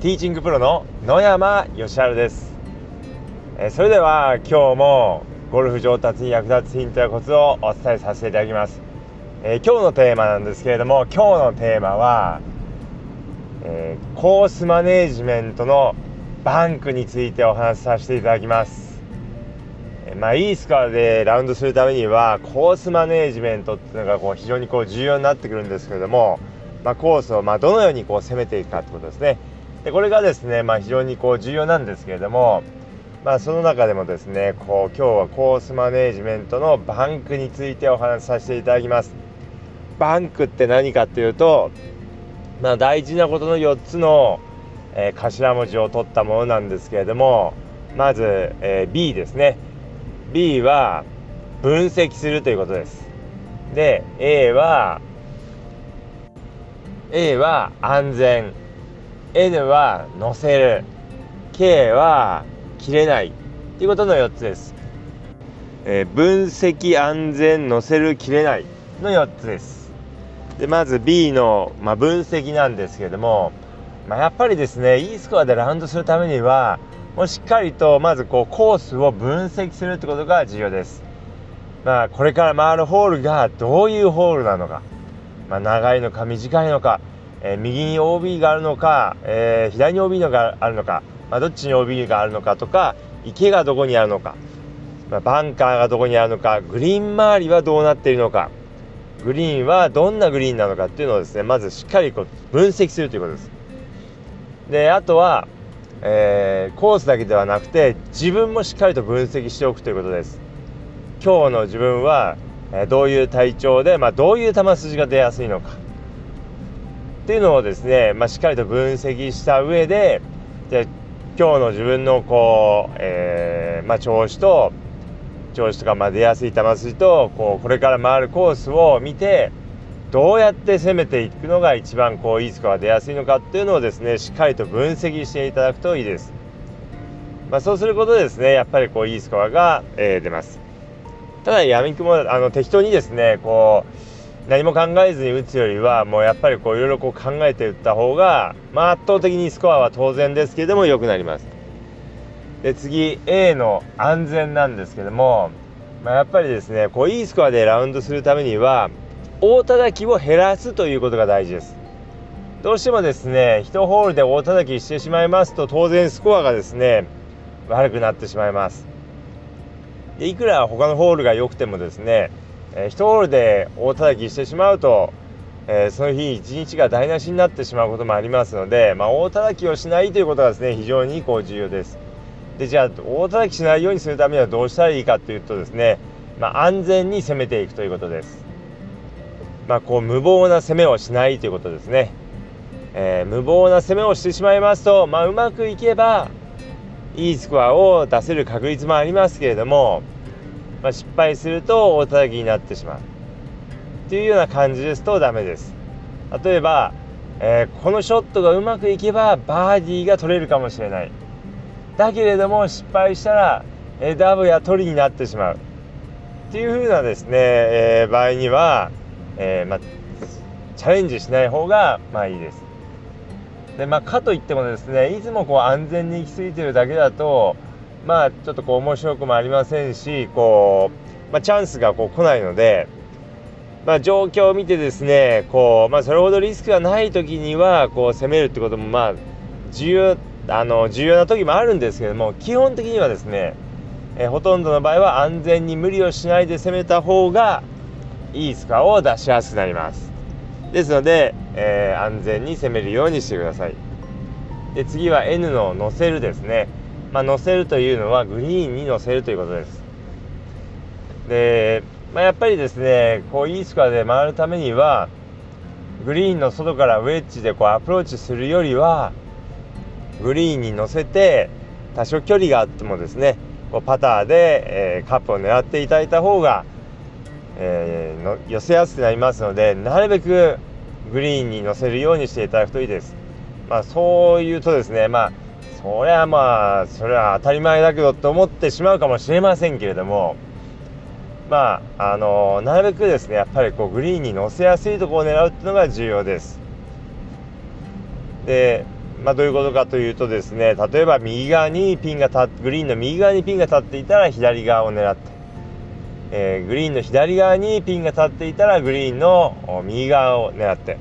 ティーチングプロの野山義晴です。えそれでは今日もゴルフ上達に役立つヒントやコツをお伝えさせていただきます、え今日のテーマなんですけれども今日のテーマは、えー、コースマネージメントのバンクについてお話しさせていただきます。えまあ、いいスコアでラウンドするためにはコースマネージメントっていうのがこう非常にこう重要になってくるんですけれども、まあ、コースをまどのようにこう攻めていくかってことですね。でこれがですね、まあ、非常にこう重要なんですけれども、まあ、その中でもですねこう今日はコースマネージメントのバンクについてお話しさせていただきます。バンクって何かっていうと、まあ、大事なことの4つの、えー、頭文字を取ったものなんですけれどもまず、えー、B ですね。B は分析するということです。で A は A は安全 N は乗せる K は切れないということの4つです。えー、分析安全乗せる切れないの4つです。でまず B の、まあ、分析なんですけれども、まあ、やっぱりですねいいスコアでラウンドするためにはもうしっかりとまずこうコースを分析するってことが重要です。まあ、これから回るホールがどういうホールなのか、まあ、長いのか短いのか、えー、右に OB があるのか、えー、左に OB のがあるのか、まあ、どっちに OB があるのかとか池がどこにあるのか、まあ、バンカーがどこにあるのかグリーン周りはどうなっているのかグリーンはどんなグリーンなのかっていうのをですねまずしっかりこう分析するということです。であとはえー、コースだけではなくて自分もしっかりと分析しておくということです今日の自分は、え、どういう体調で、まあ、どういう球筋が出やすいのかっていうのをですね、まあ、しっかりと分析した上でで今日の自分のこう、えー、まあ、調子と調子とかまあ出やすい球筋とこうこれから回るコースを見てどうやって攻めていくのが一番こういいスコアが出やすいのかっていうのをですねしっかりと分析していただくといいです。まあ、そうすることでですねやっぱりこういいスコアが、えー、出ます。ただ闇雲あの適当にですねこう何も考えずに打つよりはもうやっぱりこういろいろこう考えて打った方が、まあ、圧倒的にスコアは当然ですけれども良くなります。で次 A の安全なんですけども、まあ、やっぱりですねこういいスコアでラウンドするためには大叩きを減らすということが大事ですどうしてもですね1ホールで大叩きしてしまいますと当然スコアがですね悪くなってしまいますいくら他のホールが良くてもですねえ1ホールで大叩きしてしまうと、えー、その日一日が台無しになってしまうこともありますので、まあ、大叩きをしないということがですね非常にこう重要です。でじゃあ大叩きしないようにするためにはどうしたらいいかというとですね、まあ、安全に攻めていくということです。まあ、こう無謀な攻めをしないということですね、えー、無謀な攻めをしてしまいますと、まあ、うまくいけばいいスコアを出せる確率もありますけれども、まあ、失敗すると大叩きになってしまう。というような感じですとダメです。例えば、えー、このショットがうまくいけばバーディーが取れるかもしれない。だけれども失敗したら、えー、ダブや取りになってしまう。っていう風なですね、えー、場合にはえ、まあ、チャレンジしない方がまあいいです。でまあ、かといってもですねいつもこう安全に行き過ぎてるだけだとまあちょっとこう面白くもありませんしこう、まあ、チャンスがこう来ないので、まあ、状況を見てですねこう、まあ、それほどリスクがない時にはこう攻めるってこともまあ重要あの重要な時もあるんですけども基本的にはですね、え、ほとんどの場合は安全に無理をしないで攻めた方がいいスコアを出しやすくなります。ですので、えー、安全に攻めるようにしてください。で次は N の乗せるですね、まあ、乗せるというのはグリーンに乗せるということですで、まあ、やっぱりですねこういいスコアで回るためにはグリーンの外からウェッジでこうアプローチするよりはグリーンに乗せて多少距離があってもですねこうパターで、えー、カップを狙っていただいた方がえー、の寄せやすくなりますのでなるべくグリーンに乗せるようにしていただくといいです。まあ、そう言うとですねまあそりゃまあそれは当たり前だけどと思ってしまうかもしれませんけれどもまああのなるべくですねやっぱりこうグリーンに乗せやすいところを狙うっていうのが重要です。でまあ、どういうことかというとですね例えば右側にピンが立グリーンの右側にピンが立っていたら左側を狙って、えー、グリーンの左側にピンが立っていたらグリーンの右側を狙って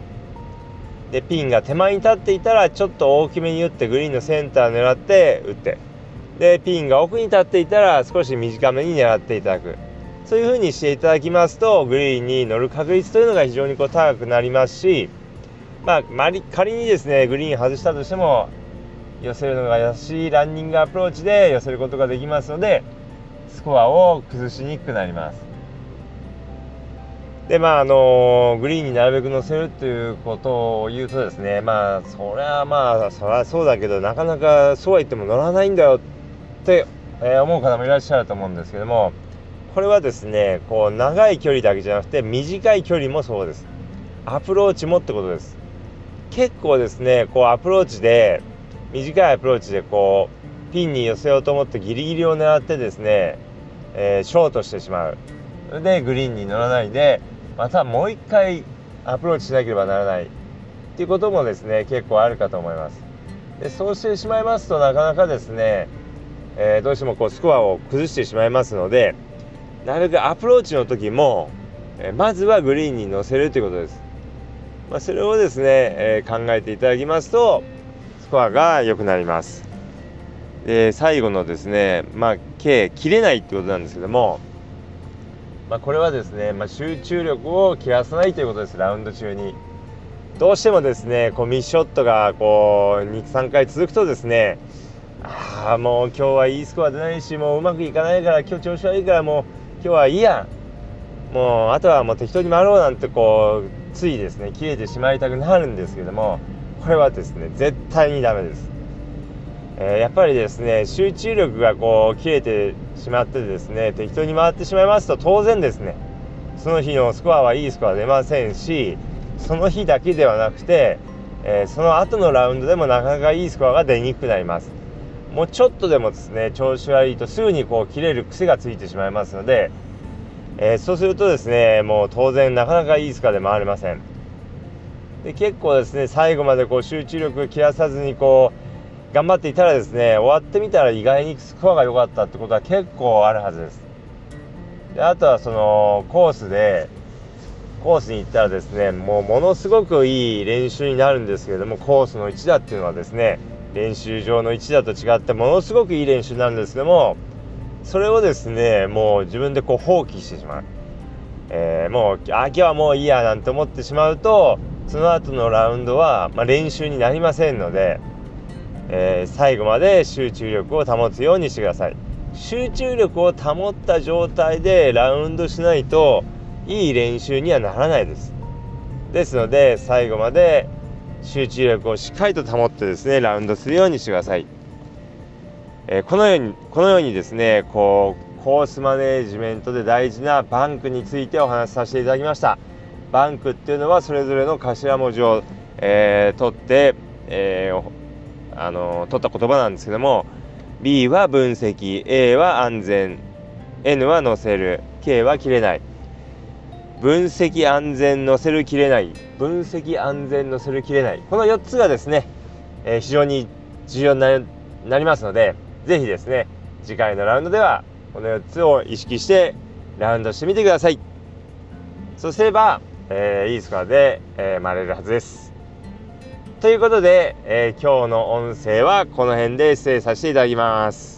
でピンが手前に立っていたらちょっと大きめに打ってグリーンのセンター狙って打ってでピンが奥に立っていたら少し短めに狙っていただくそういう風にしていただきますとグリーンに乗る確率というのが非常にこう高くなりますしまあ、仮にですねグリーン外したとしても寄せるのが優しいランニングアプローチで寄せることができますのでスコアを崩しにくくなります。でまああのグリーンになるべく乗せるということを言うとですねまあそれはまあそりゃそうだけどなかなかそうは言っても乗らないんだよって、え思う方もいらっしゃると思うんですけどもこれはですねこう長い距離だけじゃなくて短い距離もそうです。アプローチもってことです。結構ですねこうアプローチで短いアプローチでこうピンに寄せようと思ってギリギリを狙ってですね、えー、ショートしてしまう。でグリーンに乗らないでまたもう一回アプローチしなければならないっていうこともですね結構あるかと思います。でそうしてしまいますとなかなかですね、えー、どうしてもこうスコアを崩してしまいますのでなるべくアプローチの時も、えー、まずはグリーンに乗せるということです。まあ、それをですね、えー、考えていただきますとスコアが良くなります。で最後のですねまあ K 切れないってことなんですけどもまあ、これはですね、まあ、集中力を切らさないということですラウンド中に。どうしてもですねこうミスショットがこう23回続くとですねああもう今日はいいスコア出ないしもううまくいかないから今日調子悪いからもう今日はいいや。もうあとはもう適当に回ろうなんてこうついですね切れてしまいたくなるんですけどもこれはですね絶対にダメです、え、やっぱりですね集中力がこう切れてしまってですね適当に回ってしまいますと当然ですねその日のスコアはいいスコア出ませんしその日だけではなくて、えー、その後のラウンドでもなかなかいいスコアが出にくくなります。もうちょっとでもですね調子悪いとすぐにこう切れる癖がついてしまいますのでえー、そうするとですねもう当然なかなかいいスコアで回れません。で結構ですね最後までこう集中力切らさずにこう頑張っていたらですね終わってみたら意外にスコアが良かったってことは結構あるはずです。であとはそのコースでコースに行ったらですねもうものすごくいい練習になるんですけれどもコースの1打っていうのはですね練習場の1打と違ってものすごくいい練習になるんですけどもそれをですねもう自分でこう放棄してしまう、えー、もう今日はもういいやなんて思ってしまうとその後のラウンドは、まあ、練習になりませんので、えー、最後まで集中力を保つようにしてください。集中力を保った状態でラウンドしないといい練習にはならないです。ですので最後まで集中力をしっかりと保ってですねラウンドするようにしてください。えー、このようにこのようにですねこうコースマネージメントで大事なバンクについてお話しさせていただきました。バンクっていうのはそれぞれの頭文字を、えー、取って、えー、あの取った言葉なんですけども B は分析 A は安全 N は載せる K は切れない分析安全載せる切れない分析安全載せる切れないこの4つがですね、えー、非常に重要になりますのでぜひですね、次回のラウンドでは、この4つを意識してラウンドしてみてください。そうすれば、えー、いいスコアで、えー、回れるはずです。ということで、えー、今日の音声はこの辺で失礼させていただきます。